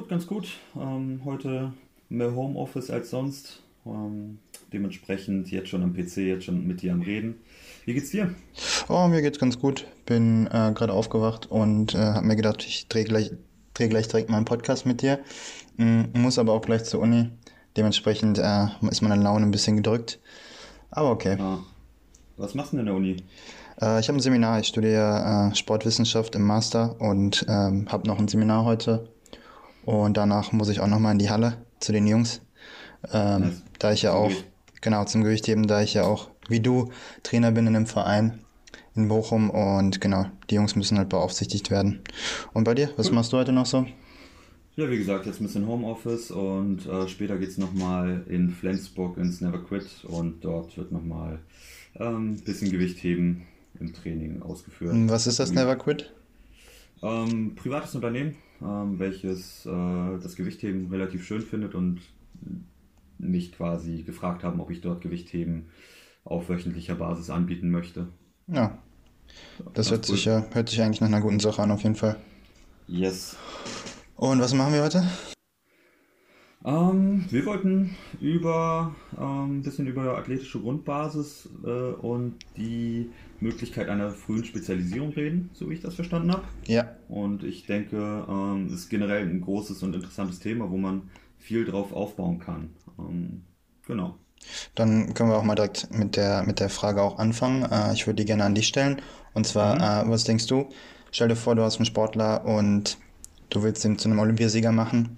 gut, ganz gut. Ähm, heute mehr Homeoffice als sonst. Ähm, dementsprechend jetzt schon am PC, jetzt schon mit dir am Reden. Wie geht's dir? Oh, mir geht's ganz gut. Bin äh, gerade aufgewacht und äh, habe mir gedacht, ich drehe gleich, dreh gleich direkt meinen Podcast mit dir. Mm, muss aber auch gleich zur Uni. Dementsprechend äh, ist meine Laune ein bisschen gedrückt. Aber okay. Ah. Was machst du denn in der Uni? Äh, ich habe ein Seminar. Ich studiere äh, Sportwissenschaft im Master und ähm, habe noch ein Seminar heute. Und danach muss ich auch nochmal in die Halle zu den Jungs. Ähm, Nice. Da ich ja auch, Gewicht. genau, zum Gewichtheben, da ich ja auch, wie du, Trainer bin in einem Verein in Bochum und genau, die Jungs müssen halt beaufsichtigt werden. Und bei dir, was Cool. machst du heute noch so? Ja, wie gesagt, jetzt ein bisschen Homeoffice und äh, später geht's nochmal in Flensburg ins Never Quit und dort wird nochmal ein ähm, bisschen Gewicht heben im Training ausgeführt. Was ist das Never Quit? Ähm, privates Unternehmen, ähm, welches äh, das Gewichtheben relativ schön findet und mich quasi gefragt haben, ob ich dort Gewichtheben auf wöchentlicher Basis anbieten möchte. Ja, das hört cool. sich ja, hört sich eigentlich nach einer guten Sache an, auf jeden Fall. Yes. Und was machen wir heute? Ähm, wir wollten über ähm, ein bisschen über athletische Grundbasis äh, und die Möglichkeit einer frühen Spezialisierung reden, so wie ich das verstanden habe. Ja, Und ich denke, ähm, es ist generell ein großes und interessantes Thema, wo man viel drauf aufbauen kann. Ähm, genau. dann können wir auch mal direkt mit der, mit der Frage auch anfangen. Äh, ich würde die gerne an dich stellen. Und zwar, Mhm. äh, was denkst du? Stell dir vor, du hast einen Sportler und du willst ihn zu einem Olympiasieger machen.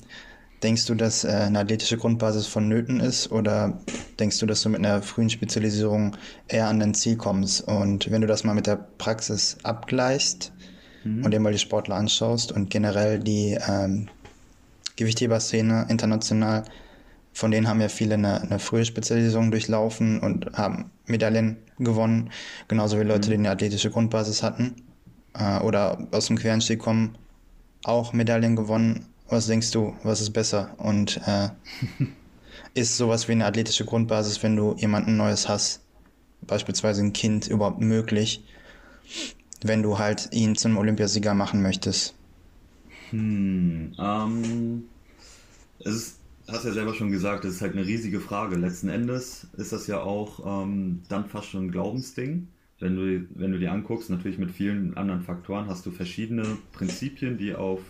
Denkst du, dass äh, eine athletische Grundbasis vonnöten ist oder denkst du, dass du mit einer frühen Spezialisierung eher an dein Ziel kommst? Und wenn du das mal mit der Praxis abgleichst Mhm. und dir mal die Sportler anschaust und generell die ähm, Gewichtheber-Szene international, von denen haben ja viele eine, eine frühe Spezialisierung durchlaufen und haben Medaillen gewonnen, genauso wie Leute, die eine athletische Grundbasis hatten äh, oder aus dem Quereinstieg kommen, auch Medaillen gewonnen. Was denkst du, was ist besser? Und äh, ist sowas wie eine athletische Grundbasis, wenn du jemanden Neues hast, beispielsweise ein Kind, überhaupt möglich, wenn du halt ihn zum Olympiasieger machen möchtest? Hm, ähm, es ist, hast ja selber schon gesagt, es ist halt eine riesige Frage. Letzten Endes ist das ja auch ähm, dann fast schon ein Glaubensding. Wenn du, wenn du dir anguckst, natürlich mit vielen anderen Faktoren, hast du verschiedene Prinzipien, die auf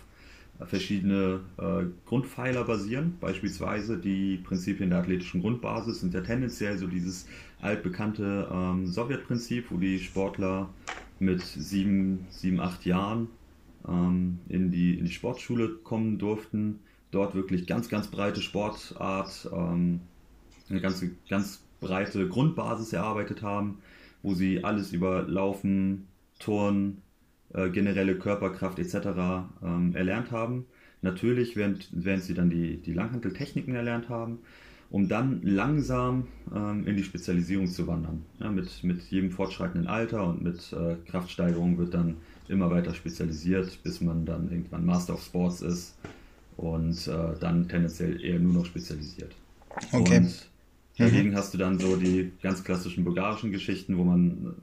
verschiedene äh, Grundpfeiler basieren. Beispielsweise die Prinzipien der athletischen Grundbasis sind ja tendenziell so dieses altbekannte ähm, Sowjetprinzip, wo die Sportler mit sieben, sieben, acht Jahren ähm, in die, in die Sportschule kommen durften, dort wirklich ganz, ganz breite Sportart, ähm, eine ganze, ganz breite Grundbasis erarbeitet haben, wo sie alles über Laufen, Turnen, äh, generelle Körperkraft etc. Ähm, erlernt haben. Natürlich, während, während sie dann die, die Langhanteltechniken erlernt haben, um dann langsam ähm, in die Spezialisierung zu wandern. Ja, mit, mit jedem fortschreitenden Alter und mit äh, Kraftsteigerung wird dann immer weiter spezialisiert, bis man dann irgendwann Master of Sports ist und äh, dann tendenziell eher nur noch spezialisiert. Okay. Und dagegen hast du dann so die ganz klassischen bulgarischen Geschichten, wo man,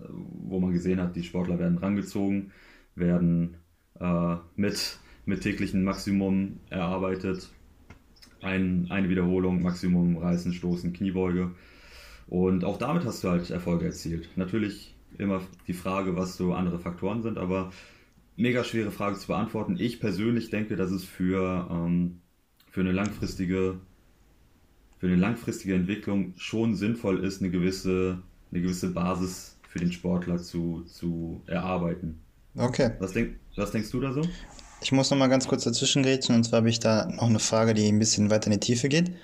wo man gesehen hat, die Sportler werden rangezogen, werden äh, mit, mit täglichen Maximum erarbeitet. Ein, eine Wiederholung, Maximum, Reißen, Stoßen, Kniebeuge. Und auch damit hast du halt Erfolge erzielt. Natürlich immer die Frage, was so andere Faktoren sind, aber mega schwere Frage zu beantworten. Ich persönlich denke, dass es für, ähm, für eine langfristige für eine langfristige Entwicklung schon sinnvoll ist, eine gewisse, eine gewisse Basis für den Sportler zu, zu erarbeiten. Okay. Was, denk, was denkst du da so? Ich muss noch mal ganz kurz dazwischen grätschen und zwar habe ich da noch eine Frage, die ein bisschen weiter in die Tiefe geht.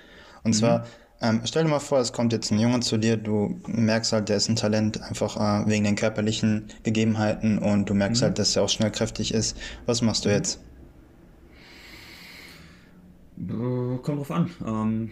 Und zwar, ähm, stell dir mal vor, es kommt jetzt ein Junge zu dir, du merkst halt, der ist ein Talent, einfach äh, wegen den körperlichen Gegebenheiten und du merkst halt, dass er auch schnell kräftig ist. Was machst du jetzt? Äh, Kommt drauf an. Ähm,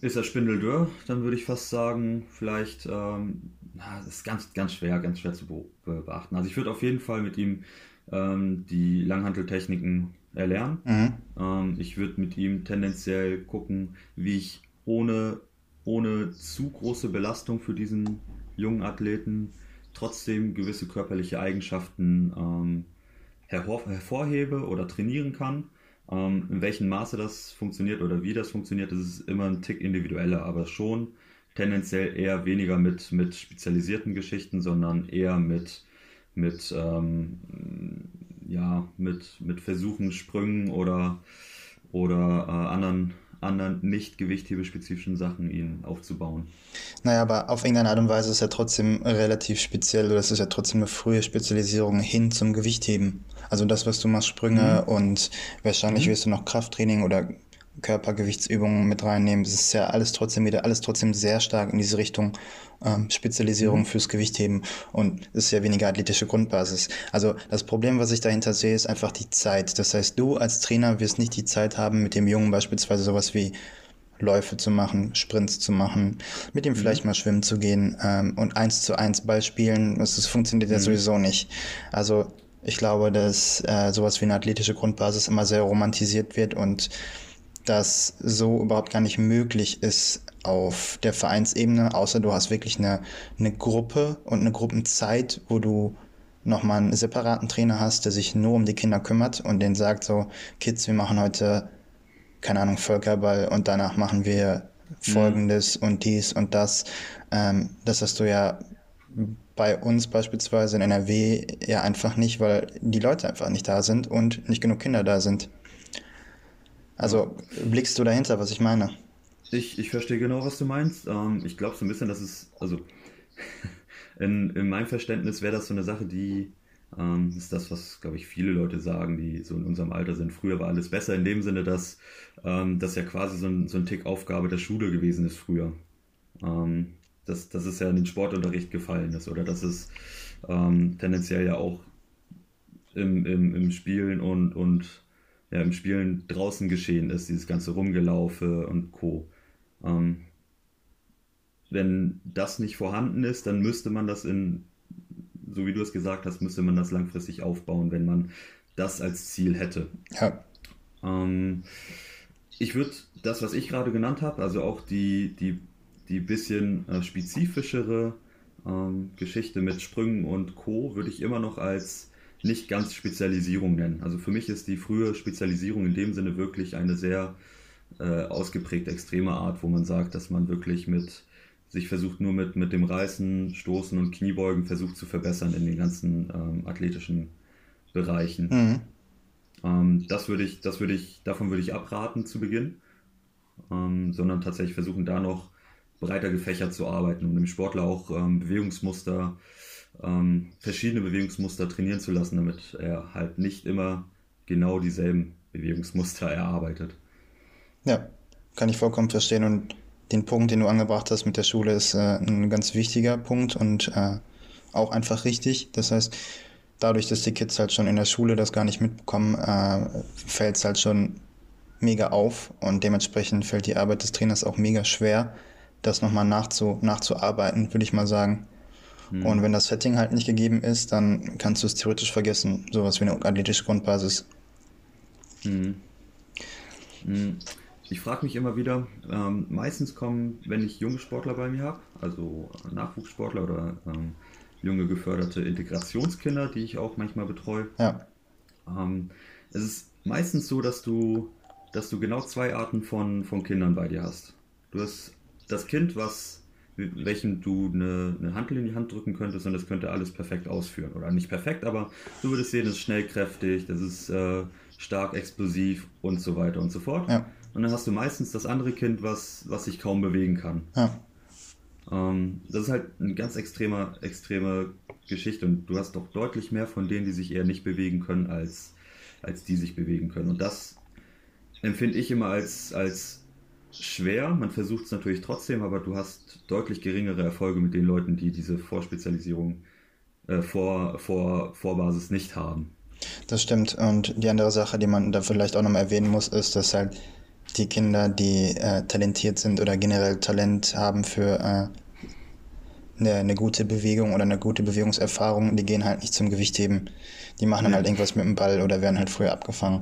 ist er spindeldürr, dann würde ich fast sagen, vielleicht, ähm, na, das ist ganz, ganz schwer, ganz schwer zu be be- beachten. Also ich würde auf jeden Fall mit ihm ähm, die Langhanteltechniken erlernen. Mhm. Ähm, ich würde mit ihm tendenziell gucken, wie ich ohne, ohne zu große Belastung für diesen jungen Athleten trotzdem gewisse körperliche Eigenschaften ähm, hervorhebe oder trainieren kann. Ähm, in welchem Maße das funktioniert oder wie das funktioniert, das ist immer ein Tick individueller, aber schon tendenziell eher weniger mit, mit spezialisierten Geschichten, sondern eher mit, mit, ähm, ja, mit, mit Versuchen, Sprüngen oder, oder äh, anderen anderen nicht gewichthebespezifischen Sachen ihn aufzubauen. Naja, aber auf irgendeine Art und Weise ist er trotzdem relativ speziell oder es ist ja trotzdem eine frühe Spezialisierung hin zum Gewichtheben. Also das, was du machst, Sprünge mhm. und wahrscheinlich mhm. wirst du noch Krafttraining oder Körpergewichtsübungen mit reinnehmen. Das ist ja alles trotzdem wieder, alles trotzdem sehr stark in diese Richtung ähm, Spezialisierung mhm. fürs Gewichtheben und ist ja weniger athletische Grundbasis. Also das Problem, was ich dahinter sehe, ist einfach die Zeit. Das heißt, du als Trainer wirst nicht die Zeit haben, mit dem Jungen beispielsweise sowas wie Läufe zu machen, Sprints zu machen, mit ihm mhm. vielleicht mal schwimmen zu gehen ähm, und eins zu eins Ball spielen. Das, das funktioniert mhm. ja sowieso nicht. Also ich glaube, dass äh, sowas wie eine athletische Grundbasis immer sehr romantisiert wird und das so überhaupt gar nicht möglich ist auf der Vereinsebene, außer du hast wirklich eine, eine Gruppe und eine Gruppenzeit, wo du nochmal einen separaten Trainer hast, der sich nur um die Kinder kümmert und denen sagt so, Kids, wir machen heute, keine Ahnung, Völkerball und danach machen wir folgendes mhm. und dies und das. Ähm, das hast du ja bei uns beispielsweise in NRW ja einfach nicht, weil die Leute einfach nicht da sind und nicht genug Kinder da sind. Also blickst du dahinter, was ich meine? Ich, ich verstehe genau, was du meinst. Ähm, ich glaube so ein bisschen, dass es, also in, in meinem Verständnis wäre das so eine Sache, die ähm, ist das, was, glaube ich, viele Leute sagen, die so in unserem Alter sind. Früher war alles besser, in dem Sinne, dass ähm, das ja quasi so ein, so ein Tick Aufgabe der Schule gewesen ist früher. Ähm, dass, dass es ja in den Sportunterricht gefallen ist oder dass es ähm, tendenziell ja auch im, im, im Spielen und, und ja, im Spielen draußen geschehen ist, dieses ganze Rumgelaufe und Co. Ähm, wenn das nicht vorhanden ist, dann müsste man das in, so wie du es gesagt hast, müsste man das langfristig aufbauen, wenn man das als Ziel hätte. Ja. Ähm, ich würde das, was ich gerade genannt habe, also auch die, die, die bisschen äh, spezifischere ähm, Geschichte mit Sprüngen und Co., würde ich immer noch als nicht ganz Spezialisierung nennen. Also für mich ist die frühe Spezialisierung in dem Sinne wirklich eine sehr äh, ausgeprägte extreme Art, wo man sagt, dass man wirklich mit sich versucht nur mit, mit dem Reißen, Stoßen und Kniebeugen versucht zu verbessern in den ganzen ähm, athletischen Bereichen. Mhm. Ähm, das würde ich, das würde ich, davon würde ich abraten zu Beginn, ähm, sondern tatsächlich versuchen da noch breiter gefächert zu arbeiten, um dem Sportler auch ähm, Bewegungsmuster ähm, verschiedene Bewegungsmuster trainieren zu lassen, damit er halt nicht immer genau dieselben Bewegungsmuster erarbeitet. Ja, kann ich vollkommen verstehen. Und den Punkt, den du angebracht hast mit der Schule, ist äh, ein ganz wichtiger Punkt und äh, auch einfach richtig. Das heißt, dadurch, dass die Kids halt schon in der Schule das gar nicht mitbekommen, äh, fällt es halt schon mega auf und dementsprechend fällt die Arbeit des Trainers auch mega schwer, das nochmal nachzu, nachzuarbeiten, würde ich mal sagen. Mhm. Und wenn das Setting halt nicht gegeben ist, dann kannst du es theoretisch vergessen. Sowas wie eine athletische Grundbasis. Mhm. Mhm. Ich frage mich immer wieder, ähm, meistens kommen, wenn ich junge Sportler bei mir habe, also Nachwuchssportler oder ähm, junge geförderte Integrationskinder, die ich auch manchmal betreue. Ja. Ähm, es ist meistens so, dass du, dass du genau zwei Arten von, von Kindern bei dir hast. Du hast das Kind, was welchem du eine, eine Hantel in die Hand drücken könntest und das könnte alles perfekt ausführen. Oder nicht perfekt, aber du würdest sehen, das ist schnell kräftig, das ist äh, stark explosiv und so weiter und so fort. Ja. Und dann hast du meistens das andere Kind, was, was sich kaum bewegen kann. Ja. Ähm, das ist halt eine ganz extreme, extreme Geschichte und du hast doch deutlich mehr von denen, die sich eher nicht bewegen können, als, als die sich bewegen können. Und das empfinde ich immer als, als schwer. Man versucht es natürlich trotzdem, aber du hast deutlich geringere Erfolge mit den Leuten, die diese Vorspezialisierung äh, vor, vor Vorbasis nicht haben. Das stimmt. Und die andere Sache, die man da vielleicht auch noch mal erwähnen muss, ist, dass halt die Kinder, die äh, talentiert sind oder generell Talent haben für äh, eine, eine, gute Bewegung oder eine gute Bewegungserfahrung, die gehen halt nicht zum Gewichtheben. Die machen dann halt irgendwas mit dem Ball oder werden halt früher abgefangen.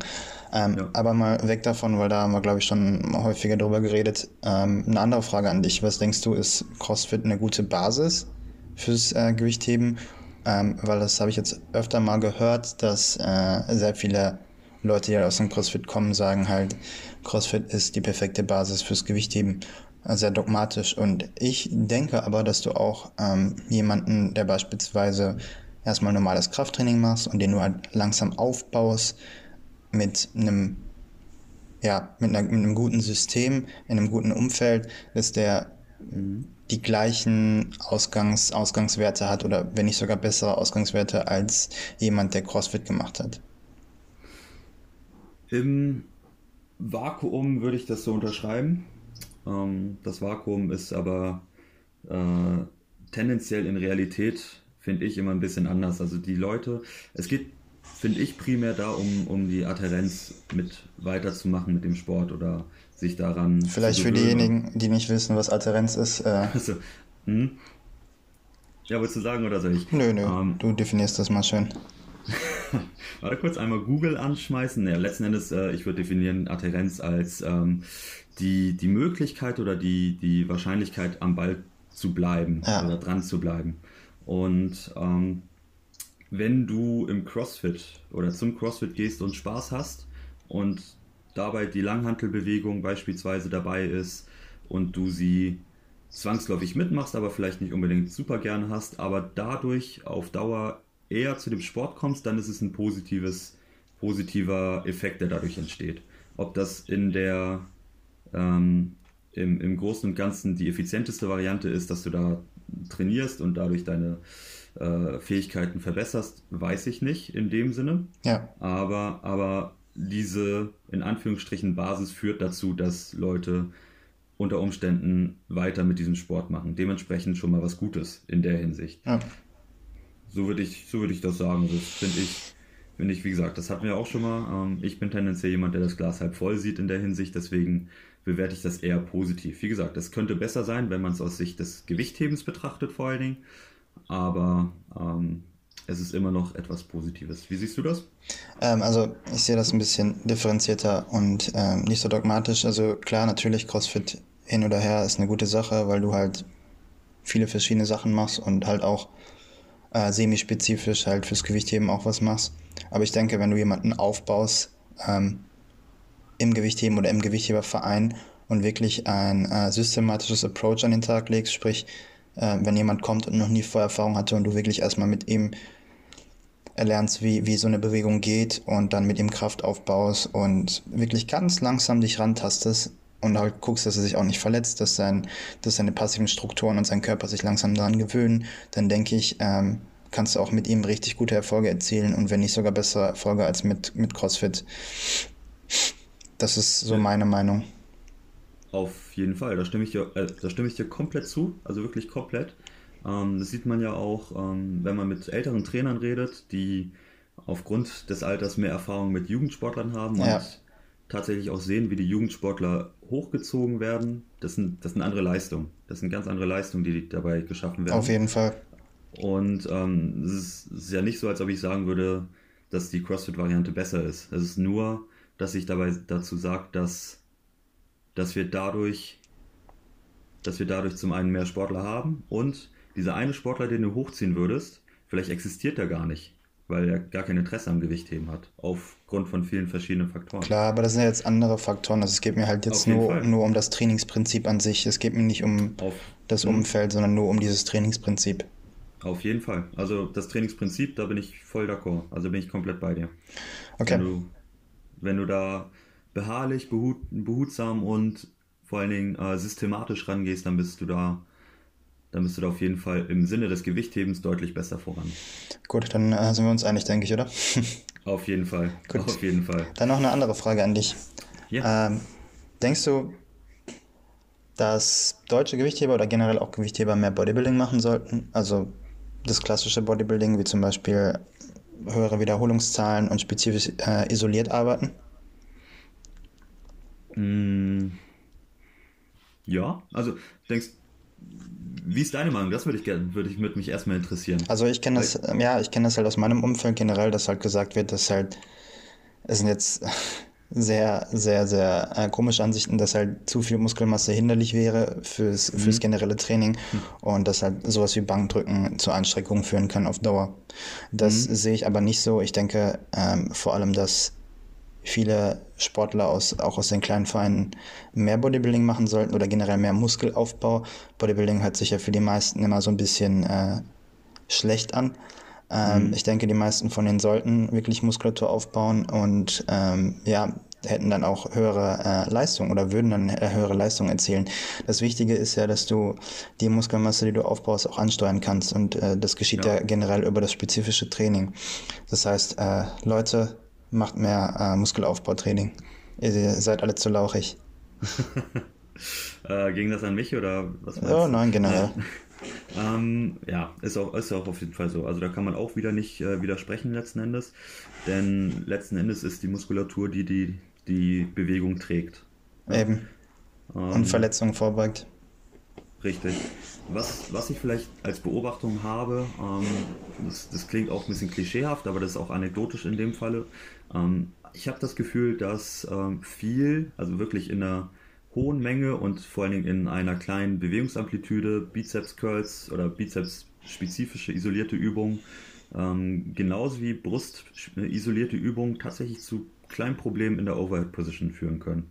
Ähm, ja. Aber mal weg davon, weil da haben wir, glaube ich, schon häufiger drüber geredet. Ähm, eine andere Frage an dich. Was denkst du, ist CrossFit eine gute Basis fürs äh, Gewichtheben? ähm, weil das habe ich jetzt öfter mal gehört, dass äh, sehr viele Leute, die halt aus dem CrossFit kommen, sagen halt, CrossFit ist die perfekte Basis fürs Gewichtheben. Äh, sehr dogmatisch. Und ich denke aber, dass du auch ähm, jemanden, der beispielsweise erstmal normales Krafttraining machst und den du halt langsam aufbaust mit einem ja, mit, einer, mit einem guten System, in einem guten Umfeld, dass der die gleichen Ausgangs, Ausgangswerte hat oder wenn nicht sogar bessere Ausgangswerte als jemand, der CrossFit gemacht hat. Im Vakuum würde ich das so unterschreiben. Ähm, das Vakuum ist aber äh, tendenziell in Realität, finde ich, immer ein bisschen anders. Also die Leute, es geht, finde ich, primär da, um, um die Adherenz mit weiterzumachen mit dem Sport oder sich daran. Vielleicht für diejenigen, die nicht wissen, was Adherenz ist. Äh also, hm? Ja, wolltest du sagen oder soll ich? Nö, nö, ähm, du definierst das mal schön. Warte kurz einmal Google anschmeißen. Ja, letzten Endes, äh, ich würde definieren Adherenz als ähm, die, die Möglichkeit oder die, die Wahrscheinlichkeit am Ball zu bleiben ja. oder dran zu bleiben. Und ähm, wenn du im CrossFit oder zum CrossFit gehst und Spaß hast und dabei die Langhantelbewegung beispielsweise dabei ist und du sie zwangsläufig mitmachst, aber vielleicht nicht unbedingt super gerne hast, aber dadurch auf Dauer eher zu dem Sport kommst, dann ist es ein positives, positiver Effekt, der dadurch entsteht. Ob das in der ähm, im, im Großen und Ganzen die effizienteste Variante ist, dass du da trainierst und dadurch deine äh, Fähigkeiten verbesserst, weiß ich nicht in dem Sinne. Ja. Aber, aber diese in Anführungsstrichen Basis führt dazu, dass Leute unter Umständen weiter mit diesem Sport machen. Dementsprechend schon mal was Gutes in der Hinsicht. Ja. So würde ich, so würde ich das sagen. Das finde ich, finde ich, wie gesagt, das hatten wir auch schon mal. Ähm, ich bin tendenziell jemand, der das Glas halb voll sieht in der Hinsicht, deswegen bewerte ich das eher positiv. Wie gesagt, das könnte besser sein, wenn man es aus Sicht des Gewichthebens betrachtet, vor allen Dingen. Aber ähm, es ist immer noch etwas Positives. Wie siehst du das? Ähm, also ich sehe das ein bisschen differenzierter und ähm, nicht so dogmatisch. Also klar, natürlich CrossFit hin oder her ist eine gute Sache, weil du halt viele verschiedene Sachen machst und halt auch äh, semi-spezifisch halt fürs Gewichtheben auch was machst. Aber ich denke, wenn du jemanden aufbaust ähm, im Gewichtheben oder im Gewichtheberverein und wirklich ein äh, systematisches Approach an den Tag legst, sprich äh, wenn jemand kommt und noch nie Vorerfahrung hatte und du wirklich erstmal mit ihm erlernst, wie, wie so eine Bewegung geht und dann mit ihm Kraft aufbaust und wirklich ganz langsam dich rantastest und halt guckst, dass er sich auch nicht verletzt, dass, sein, dass seine passiven Strukturen und sein Körper sich langsam daran gewöhnen, dann denke ich, ähm, kannst du auch mit ihm richtig gute Erfolge erzielen und wenn nicht sogar bessere Erfolge als mit, mit CrossFit. Das ist so meine Meinung. Auf jeden Fall, da stimme ich dir, äh, da stimme ich dir komplett zu, also wirklich komplett. Ähm, das sieht man ja auch, ähm, wenn man mit älteren Trainern redet, die aufgrund des Alters mehr Erfahrung mit Jugendsportlern haben ja. und tatsächlich auch sehen, wie die Jugendsportler hochgezogen werden. Das sind, das sind andere Leistungen. Das sind ganz andere Leistungen, die dabei geschaffen werden. Auf jeden Fall. Und ähm, es, ist, es ist ja nicht so, als ob ich sagen würde, dass die CrossFit-Variante besser ist. Es ist nur, dass ich dabei dazu sage, dass dass wir dadurch, dass wir dadurch zum einen mehr Sportler haben und dieser eine Sportler, den du hochziehen würdest, vielleicht existiert er gar nicht, weil er gar kein Interesse am Gewichtheben hat, aufgrund von vielen verschiedenen Faktoren. Klar, aber das sind ja jetzt andere Faktoren. Also es geht mir halt jetzt nur, nur um das Trainingsprinzip an sich. Es geht mir nicht um Auf, das Umfeld, sondern nur um dieses Trainingsprinzip. Auf jeden Fall. Also das Trainingsprinzip, da bin ich voll d'accord. Also bin ich komplett bei dir. Okay. Wenn du, wenn du da beharrlich, behut, behutsam und vor allen Dingen äh, systematisch rangehst, dann bist du da, dann bist du da auf jeden Fall im Sinne des Gewichthebens deutlich besser voran. Gut, dann äh, sind wir uns einig, denke ich, oder? auf jeden Fall. Gut. Auf jeden Fall. Dann noch eine andere Frage an dich. Ja. Ähm, denkst du, dass deutsche Gewichtheber oder generell auch Gewichtheber mehr Bodybuilding machen sollten? Also das klassische Bodybuilding, wie zum Beispiel höhere Wiederholungszahlen und spezifisch äh, isoliert arbeiten? Mm, ja, also denkst wie ist deine Meinung? Das würde ich gerne, würde ich würde mich erstmal interessieren. Also ich kenne das, ja, ich kenne das halt aus meinem Umfeld generell, dass halt gesagt wird, dass halt es sind jetzt sehr, sehr, sehr äh, komische Ansichten, dass halt zu viel Muskelmasse hinderlich wäre fürs, mhm. fürs generelle Training mhm. und dass halt sowas wie Bankdrücken zu Anstreckungen führen kann auf Dauer. Das mhm. sehe ich aber nicht so. Ich denke ähm, vor allem, dass viele Sportler aus, auch aus den kleinen Vereinen mehr Bodybuilding machen sollten oder generell mehr Muskelaufbau. Bodybuilding hört sich ja für die meisten immer so ein bisschen äh, schlecht an. Ähm, mhm. Ich denke, die meisten von denen sollten wirklich Muskulatur aufbauen und ähm, ja, hätten dann auch höhere äh, Leistung oder würden dann äh, höhere Leistung erzielen. Das Wichtige ist ja, dass du die Muskelmasse, die du aufbaust, auch ansteuern kannst und äh, das geschieht ja. ja. generell über das spezifische Training. Das heißt, äh, Leute, macht mehr äh, Muskelaufbautraining. Ihr seid alle zu lauchig. äh, ging das an mich oder was? Oh nein, generell. Ähm, ja, ist auch, ist auch auf jeden Fall so. Also da kann man auch wieder nicht äh, widersprechen letzten Endes, denn letzten Endes ist die Muskulatur, die die, die Bewegung trägt. Eben. Ähm, Und Verletzungen vorbeugt. Richtig. Was, was ich vielleicht als Beobachtung habe, ähm, das, das, klingt auch ein bisschen klischeehaft, aber das ist auch anekdotisch in dem Falle. Ähm, ich habe das Gefühl, dass ähm, viel, also wirklich in einer hohen Menge und vor allen Dingen in einer kleinen Bewegungsamplitude Bizeps Curls oder Bizeps spezifische isolierte Übungen ähm, genauso wie Brust isolierte Übungen tatsächlich zu kleinen Problemen in der Overhead Position führen können.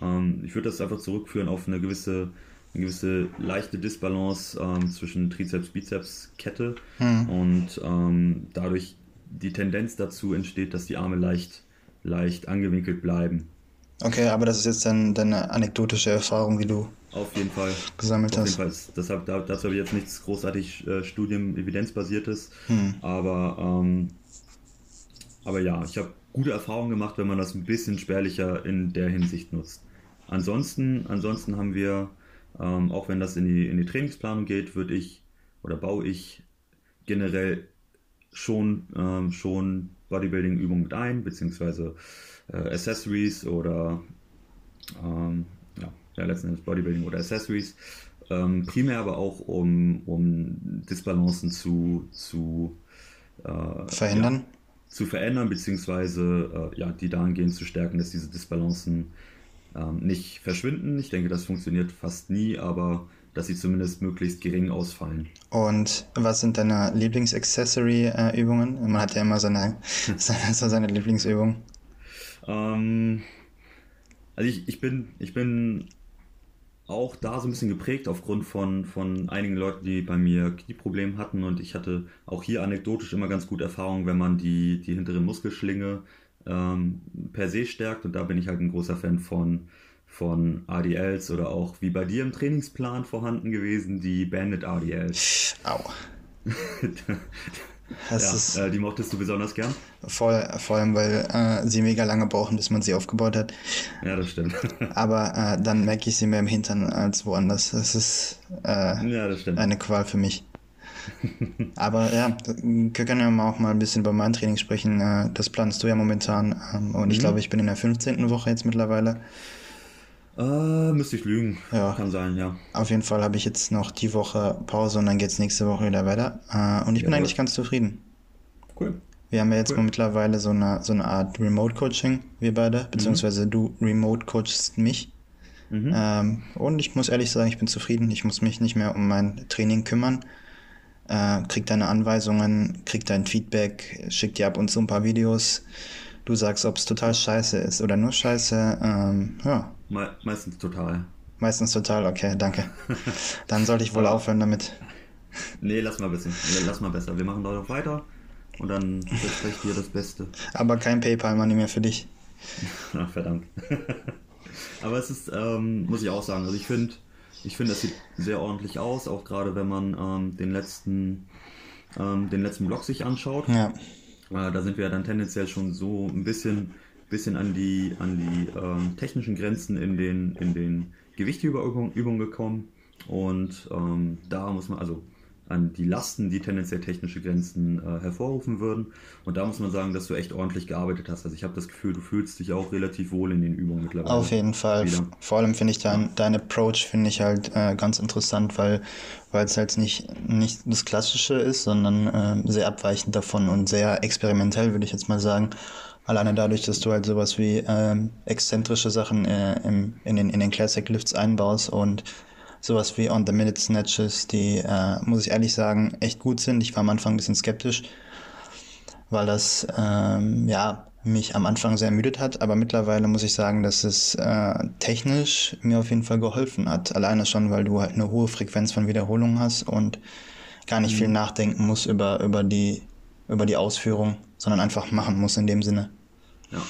Ähm, ich würde das einfach zurückführen auf eine gewisse eine gewisse leichte Disbalance ähm, zwischen Trizeps-Bizeps-Kette hm. und ähm, dadurch die Tendenz dazu entsteht, dass die Arme leicht, leicht angewinkelt bleiben. Okay, aber das ist jetzt dann deine anekdotische Erfahrung, die du auf jeden Fall gesammelt auf hast. Jeden Fall. Deshalb, dazu habe ich jetzt nichts großartig äh, Studien, evidenzbasiertes, hm. aber, ähm, aber ja, ich habe gute Erfahrungen gemacht, wenn man das ein bisschen spärlicher in der Hinsicht nutzt. Ansonsten, ansonsten haben wir, ähm, auch wenn das in die, in die Trainingsplanung geht, würde ich oder baue ich generell schon, ähm, schon Bodybuilding-Übungen mit ein, beziehungsweise äh, Accessories oder ähm, ja, ja, letzten Endes Bodybuilding oder Accessories. Ähm, primär aber auch, um, um Disbalancen zu, zu äh, verhindern. Ja, zu verändern, beziehungsweise äh, ja, die dahingehend zu stärken, dass diese Disbalancen ähm, nicht verschwinden. Ich denke, das funktioniert fast nie, aber dass sie zumindest möglichst gering ausfallen. Und was sind deine Lieblings-Accessory-Übungen? Man hat ja immer seine, seine, seine Lieblingsübung. Ähm, also ich, ich, bin, ich bin auch da so ein bisschen geprägt aufgrund von, von einigen Leuten, die bei mir Knieprobleme hatten und ich hatte auch hier anekdotisch immer ganz gute Erfahrungen, wenn man die, die hintere Muskelschlinge ähm, per se stärkt und da bin ich halt ein großer Fan von von ADLs oder auch wie bei dir im Trainingsplan vorhanden gewesen, die Bandit ADLs. Au. ja, äh, die mochtest du besonders gern? Voll, vor allem, weil äh, sie mega lange brauchen, bis man sie aufgebaut hat. Ja, das stimmt. Aber äh, dann merke ich sie mehr im Hintern als woanders. Das ist äh, ja, das eine Qual für mich. Aber ja, wir können ja auch mal ein bisschen über mein Training sprechen. Äh, das planst du ja momentan. Ähm, und mhm. ich glaube, ich bin in der 15. Woche jetzt mittlerweile. Äh, müsste ich lügen. Ja. Kann sein, ja. Auf jeden Fall habe ich jetzt noch die Woche Pause und dann geht es nächste Woche wieder weiter. Äh, und ich bin eigentlich ganz zufrieden. Cool. Wir haben ja jetzt cool. mittlerweile so eine, so eine Art Remote-Coaching, wir beide, beziehungsweise mhm. du remote-coachst mich. Mhm. Ähm, und ich muss ehrlich sagen, ich bin zufrieden. Ich muss mich nicht mehr um mein Training kümmern. Äh, krieg deine Anweisungen, krieg dein Feedback, schick dir ab und zu ein paar Videos. Du sagst, ob es total scheiße ist oder nur scheiße. Ähm, ja, Me meistens total. Meistens total, okay, danke. Dann sollte ich wohl aufhören damit. Nee, lass mal bisschen. Lass mal besser. Wir machen noch weiter und dann verspreche ich dir das Beste. Aber kein PayPal-Money mehr für dich. Ach, verdammt. Aber es ist, ähm, muss ich auch sagen, also ich finde, ich finde, das sieht sehr ordentlich aus, auch gerade wenn man ähm, den letzten, ähm, den letzten Blog sich anschaut. Ja. Äh, da sind wir ja dann tendenziell schon so ein bisschen bisschen an die, an die ähm, technischen Grenzen in den, in den Gewichtübungen gekommen. Und ähm, da muss man, also an die Lasten, die tendenziell technische Grenzen äh, hervorrufen würden. Und da muss man sagen, dass du echt ordentlich gearbeitet hast. Also ich habe das Gefühl, du fühlst dich auch relativ wohl in den Übungen mittlerweile. Auf jeden Fall. Wieder. Vor allem finde ich dein, dein Approach finde ich halt äh, ganz interessant, weil weil es halt nicht, nicht das Klassische ist, sondern äh, sehr abweichend davon und sehr experimentell, würde ich jetzt mal sagen. Alleine dadurch, dass du halt sowas wie ähm, exzentrische Sachen äh, im, in, den, in den Classic Lifts einbaust und sowas wie On-the-Minute Snatches, die, äh, muss ich ehrlich sagen, echt gut sind. Ich war am Anfang ein bisschen skeptisch, weil das, ähm, ja, mich am Anfang sehr ermüdet hat, aber mittlerweile muss ich sagen, dass es äh, technisch mir auf jeden Fall geholfen hat. Alleine schon, weil du halt eine hohe Frequenz von Wiederholungen hast und gar nicht mhm. viel nachdenken musst über, über, die, über die Ausführung, sondern einfach machen musst in dem Sinne. Ja.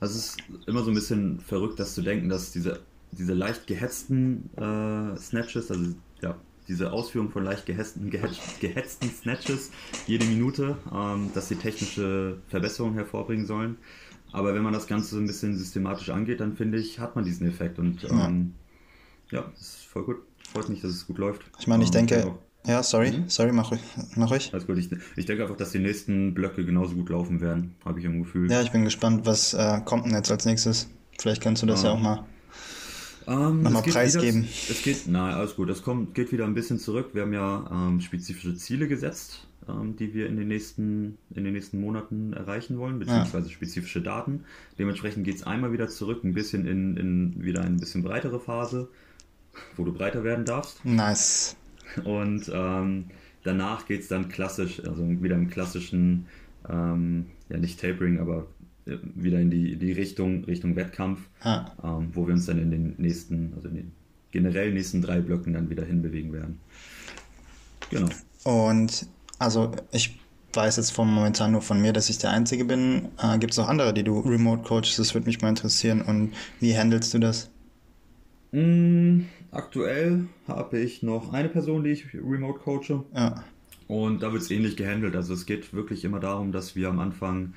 Es ist immer so ein bisschen verrückt, das zu denken, dass diese, diese leicht gehetzten äh, Snatches, also ja, diese Ausführung von leicht gehetzten, gehetzten Snatches jede Minute, ähm, dass sie technische Verbesserungen hervorbringen sollen. Aber wenn man das Ganze so ein bisschen systematisch angeht, dann finde ich, hat man diesen Effekt. Und ähm, ja. ist voll gut. Freut mich, dass es gut läuft. Ich meine, ich ähm, denke, genau. ja, sorry, mhm. sorry, mach ruhig. Mach ruhig. Alles gut. Ich, ich, denke einfach, dass die nächsten Blöcke genauso gut laufen werden, habe ich im Gefühl. Ja, ich bin gespannt, was äh, kommt denn jetzt als nächstes. Vielleicht kannst du das ja, ja auch mal ähm, Nochmal preisgeben. Es geht, nein, alles gut. Es kommt, geht wieder ein bisschen zurück. Wir haben ja ähm, spezifische Ziele gesetzt, ähm, die wir in den, nächsten, in den nächsten Monaten erreichen wollen, beziehungsweise ja. spezifische Daten. Dementsprechend geht es einmal wieder zurück, ein bisschen in, in wieder eine bisschen breitere Phase, wo du breiter werden darfst. Nice. Und ähm, danach geht es dann klassisch, also wieder im klassischen, ähm, ja nicht Tapering, aber wieder in die, die Richtung, Richtung Wettkampf, ah. ähm, wo wir uns dann in den nächsten, also in den generell nächsten drei Blöcken dann wieder hinbewegen werden. Genau. Und also ich weiß jetzt vom momentan nur von mir, dass ich der Einzige bin. Äh, Gibt es noch andere, die du remote coachst? Das würde mich mal interessieren. Und wie handelst du das? Mm, aktuell habe ich noch eine Person, die ich remote coache. Ja. Und da wird es ähnlich gehandelt. Also es geht wirklich immer darum, dass wir am Anfang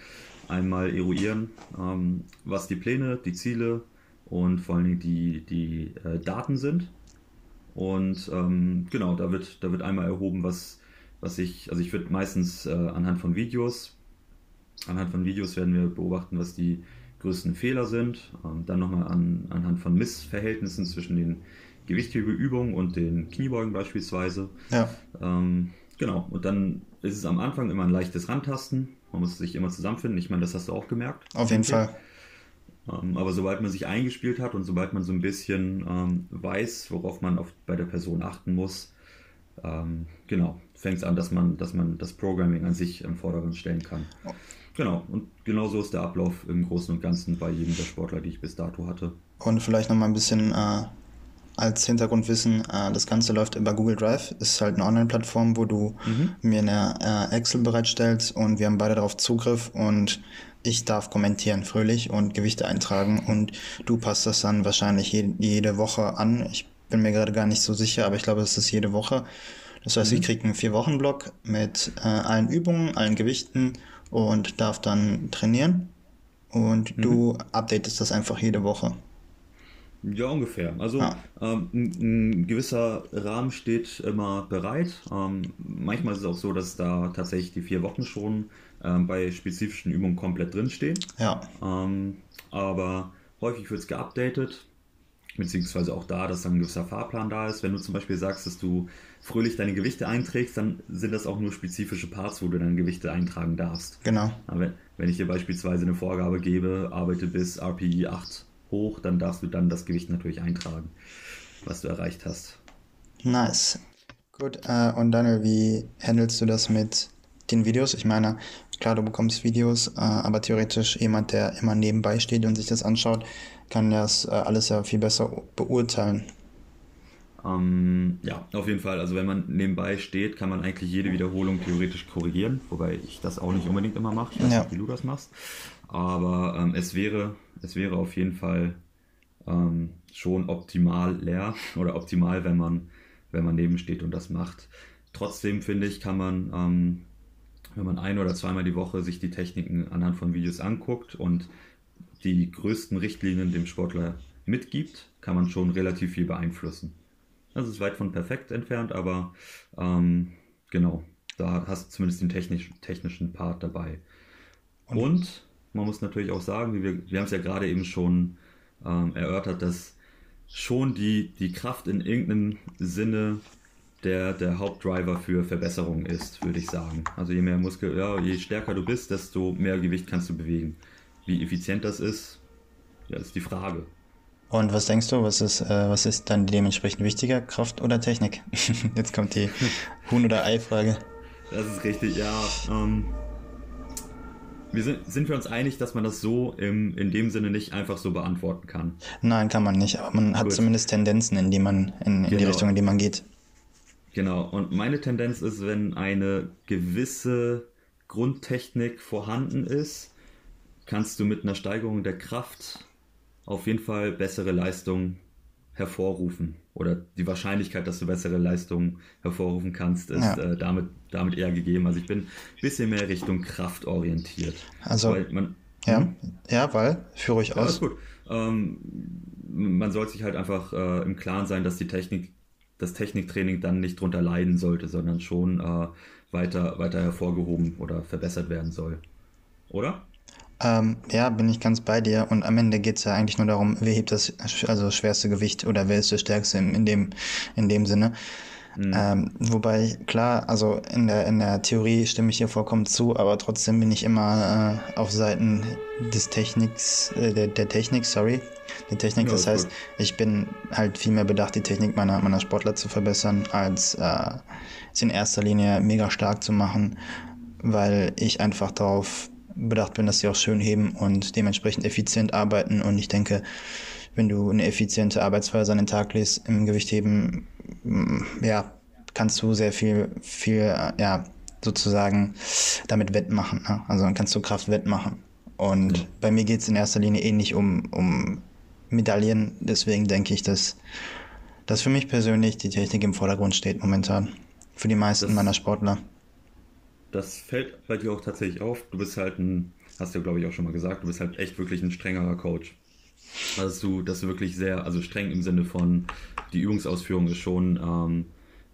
einmal eruieren, ähm, was die Pläne, die Ziele und vor allen Dingen die, die äh, Daten sind. Und ähm, genau, da wird, da wird einmal erhoben, was, was ich, also ich würde meistens äh, anhand von Videos, anhand von Videos werden wir beobachten, was die größten Fehler sind. Ähm, dann nochmal an, anhand von Missverhältnissen zwischen den Gewichthebeübungen und den Kniebeugen beispielsweise. Ja. Ähm, genau, und dann ist es am Anfang immer ein leichtes Rantasten. Man muss sich immer zusammenfinden. Ich meine, das hast du auch gemerkt. Auf jeden Fall. Ähm, aber sobald man sich eingespielt hat und sobald man so ein bisschen ähm, weiß, worauf man auf, bei der Person achten muss, ähm, genau, fängt es an, dass man, dass man das Programming an sich im Vordergrund stellen kann. Oh. Genau, und genau so ist der Ablauf im Großen und Ganzen bei jedem der Sportler, die ich bis dato hatte. Und vielleicht nochmal ein bisschen äh, als Hintergrundwissen, äh, das Ganze läuft über Google Drive. Ist halt eine Online-Plattform, wo du mhm. mir eine äh, Excel bereitstellst und wir haben beide darauf Zugriff und ich darf kommentieren fröhlich und Gewichte eintragen und du passt das dann wahrscheinlich je, jede Woche an. Ich bin mir gerade gar nicht so sicher, aber ich glaube, es ist jede Woche. Das heißt, mhm. ich kriege einen Vier-Wochen-Block mit äh, allen Übungen, allen Gewichten und darf dann trainieren. Und mhm. du updatest das einfach jede Woche. Ja, ungefähr. Also ah. ähm, ein, ein, gewisser Rahmen steht immer bereit. Ähm, manchmal ist es auch so, dass da tatsächlich die vier Wochen schon ähm, bei spezifischen Übungen komplett drinstehen. Ja. Ähm, aber häufig wird es geupdatet, beziehungsweise auch da, dass dann ein gewisser Fahrplan da ist. Wenn du zum Beispiel sagst, dass du fröhlich deine Gewichte einträgst, dann sind das auch nur spezifische Parts, wo du deine Gewichte eintragen darfst. Genau. Aber wenn ich dir beispielsweise eine Vorgabe gebe, arbeite bis RPI 8 hoch, dann darfst du dann das Gewicht natürlich eintragen, was du erreicht hast. Nice. Gut, äh, und Daniel, wie handelst du das mit den Videos? Ich meine, klar, du bekommst Videos, äh, aber theoretisch jemand, der immer nebenbei steht und sich das anschaut, kann das äh, alles ja viel besser beurteilen. Ähm, ja, auf jeden Fall. Also wenn man nebenbei steht, kann man eigentlich jede Wiederholung theoretisch korrigieren, wobei ich das auch nicht unbedingt immer mache. Ich weiß ja. nicht, wie du das machst. Aber ähm, es, wäre, es wäre auf jeden Fall ähm, schon optimal leer oder optimal, wenn man, wenn man neben steht und das macht. Trotzdem finde ich, kann man, ähm, wenn man ein oder zweimal die Woche sich die Techniken anhand von Videos anguckt und die größten Richtlinien dem Sportler mitgibt, kann man schon relativ viel beeinflussen. Also es ist weit von perfekt entfernt, aber ähm, genau, da hast du zumindest den technisch, technischen Part dabei. Und, und, man muss natürlich auch sagen, wie wir, wir haben es ja gerade eben schon ähm, erörtert, dass schon die, die Kraft in irgendeinem Sinne der, der Hauptdriver für Verbesserung ist, würde ich sagen. Also je mehr Muskel, ja, je stärker du bist, desto mehr Gewicht kannst du bewegen. Wie effizient das ist, ja, ist die Frage. Und was denkst du, was ist, äh, was ist dann dementsprechend wichtiger, Kraft oder Technik? Jetzt kommt die Huhn- oder Ei-Frage. Das ist richtig, ja. Ähm, wir sind, sind wir uns einig, dass man das so im, in dem Sinne nicht einfach so beantworten kann? Nein, kann man nicht, aber man hat Gut. zumindest Tendenzen, in die man, in, in genau. die Richtung, in die man geht. Genau, und meine Tendenz ist, wenn eine gewisse Grundtechnik vorhanden ist, kannst du mit einer Steigerung der Kraft auf jeden Fall bessere Leistung hervorrufen. Oder die Wahrscheinlichkeit, dass du bessere Leistungen hervorrufen kannst, ist ja. äh, damit, damit eher gegeben. Also ich bin ein bisschen mehr Richtung Kraft orientiert. Also, man, ja, hm? ja, weil, führe ich aus. Ja, gut. Ähm, man sollte sich halt einfach äh, im Klaren sein, dass die Technik das Techniktraining dann nicht drunter leiden sollte, sondern schon äh, weiter, weiter hervorgehoben oder verbessert werden soll. Oder? Ähm, ja, bin ich ganz bei dir. Und am Ende geht es ja eigentlich nur darum, wer hebt das also schwerste Gewicht oder wer ist der Stärkste in, in dem, in dem Sinne. Mhm. Ähm, wobei, klar, also in der, in der Theorie stimme ich hier vollkommen zu, aber trotzdem bin ich immer äh, auf Seiten des Techniks, äh, der, der Technik, sorry, die Technik. Ja, das heißt, gut. ich bin halt viel mehr bedacht, die Technik meiner, meiner Sportler zu verbessern, als äh, sie in erster Linie mega stark zu machen, weil ich einfach darauf bedacht bin, dass sie auch schön heben und dementsprechend effizient arbeiten. Und ich denke, wenn du eine effiziente Arbeitsweise an den Tag legst im Gewichtheben, mm, ja, kannst du sehr viel, viel, äh, ja, sozusagen damit wettmachen. Ne? Also dann kannst du Kraft wettmachen. Und ja. bei mir geht es in erster Linie eh nicht um, um Medaillen. Deswegen denke ich, dass, dass für mich persönlich die Technik im Vordergrund steht momentan. Für die meisten das, meiner Sportler. Das fällt bei dir auch tatsächlich auf. Du bist halt ein, hast du glaube ich auch schon mal gesagt, du bist halt echt wirklich ein strengerer Coach. Dass du, dass du wirklich sehr, also streng im Sinne von, die Übungsausführung ist schon ähm,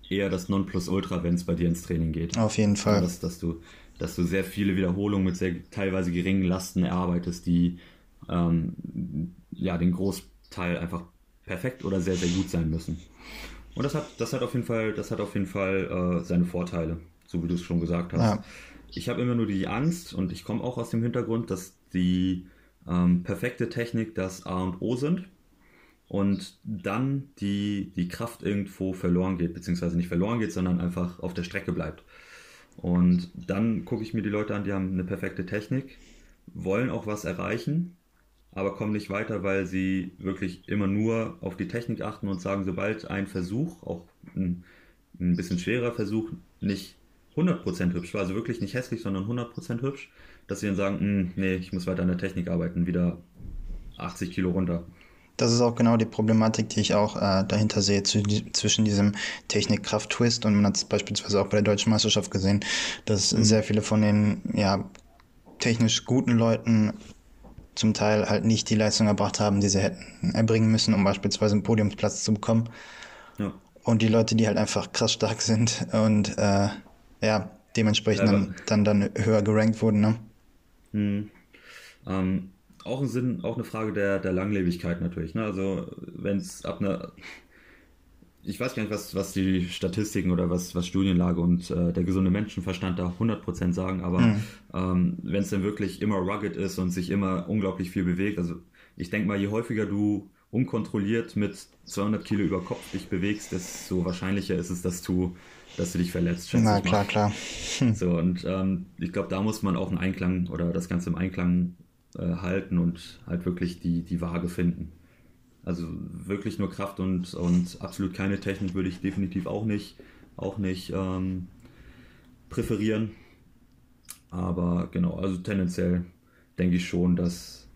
eher das Nonplusultra, wenn es bei dir ins Training geht. Auf jeden Fall. Dass, dass, du, dass du sehr viele Wiederholungen mit sehr teilweise geringen Lasten erarbeitest, die ähm, ja, den Großteil einfach perfekt oder sehr, sehr gut sein müssen. Und das hat, das hat auf jeden Fall, das hat auf jeden Fall äh, seine Vorteile, so wie du es schon gesagt hast. Ja. Ich habe immer nur die Angst und ich komme auch aus dem Hintergrund, dass die ähm, perfekte Technik das A und O sind und dann die, die Kraft irgendwo verloren geht, beziehungsweise nicht verloren geht, sondern einfach auf der Strecke bleibt. Und dann gucke ich mir die Leute an, die haben eine perfekte Technik, wollen auch was erreichen, aber kommen nicht weiter, weil sie wirklich immer nur auf die Technik achten und sagen, sobald ein Versuch, auch ein, ein bisschen schwerer Versuch, nicht 100% hübsch war, also wirklich nicht hässlich, sondern 100% hübsch, dass sie dann sagen, hm, nee, ich muss weiter an der Technik arbeiten, wieder 80 Kilo runter. Das ist auch genau die Problematik, die ich auch äh, dahinter sehe, zwischen diesem Technik-Kraft-Twist und man hat es beispielsweise auch bei der Deutschen Meisterschaft gesehen, dass mhm. sehr viele von den ja, technisch guten Leuten zum Teil halt nicht die Leistung erbracht haben, die sie hätten erbringen müssen, um beispielsweise einen Podiumsplatz zu bekommen. Ja. Und die Leute, die halt einfach krass stark sind und äh, ja, dementsprechend dann, dann, dann höher gerankt wurden. Ne? Mhm. Ähm, auch ein Sinn, auch eine Frage der, der Langlebigkeit natürlich. Ne? Also wenn es ab einer ich weiß gar nicht, was, was die Statistiken oder was, was Studienlage und äh, der gesunde Menschenverstand da 100% sagen, aber mhm. ähm, wenn es dann wirklich immer rugged ist und sich immer unglaublich viel bewegt, also ich denke mal, je häufiger du unkontrolliert mit 200 Kilo über Kopf dich bewegst, desto wahrscheinlicher ist es, dass du, dass du dich verletzt. Na klar, klar. Hm. So, und ähm, ich glaube, da muss man auch einen Einklang oder das Ganze im Einklang äh, halten und halt wirklich die, die Waage finden. Also wirklich nur Kraft und, und absolut keine Technik würde ich definitiv auch nicht, auch nicht ähm, präferieren. Aber genau, also tendenziell denke ich schon, dass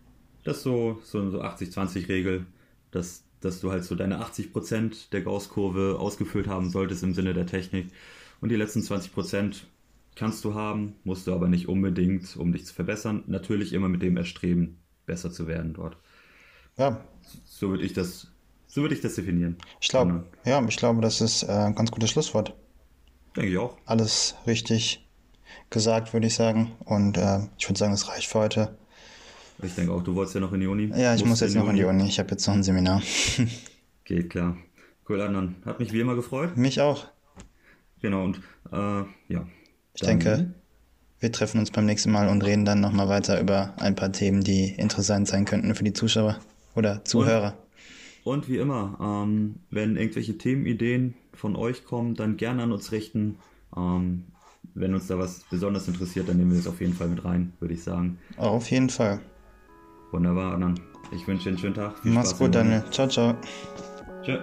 das so, so, so 80-20-Regel, dass, dass du halt so deine 80% der Gauss-Kurve ausgefüllt haben solltest im Sinne der Technik. Und die letzten 20% kannst du haben, musst du aber nicht unbedingt, um dich zu verbessern. Natürlich immer mit dem Erstreben, besser zu werden dort. Ja, so würde ich das So würde ich das definieren. Ich glaube, ja, ich glaube, das ist äh, ein ganz gutes Schlusswort. Denke ich auch. Alles richtig gesagt, würde ich sagen. Und äh, ich würde sagen, das reicht für heute. Ich denke auch, du wolltest ja noch in die Uni. Ja, ich muss jetzt noch in die Uni. Ich habe jetzt noch ein Seminar. Geht klar. Cool, Adnan. Hat mich wie immer gefreut. Mich auch. Genau, und äh, ja. Ich denke, wir treffen uns beim nächsten Mal und reden dann nochmal weiter über ein paar Themen, die interessant sein könnten für die Zuschauer oder Zuhörer. Und, und wie immer, ähm, wenn irgendwelche Themenideen von euch kommen, dann gerne an uns richten. Ähm, wenn uns da was besonders interessiert, dann nehmen wir das auf jeden Fall mit rein, würde ich sagen. Auf jeden Fall. Wunderbar, dann. Ich wünsche dir einen schönen Tag. Viel Mach's Spaß gut, Daniel. Ciao, ciao. Tschö.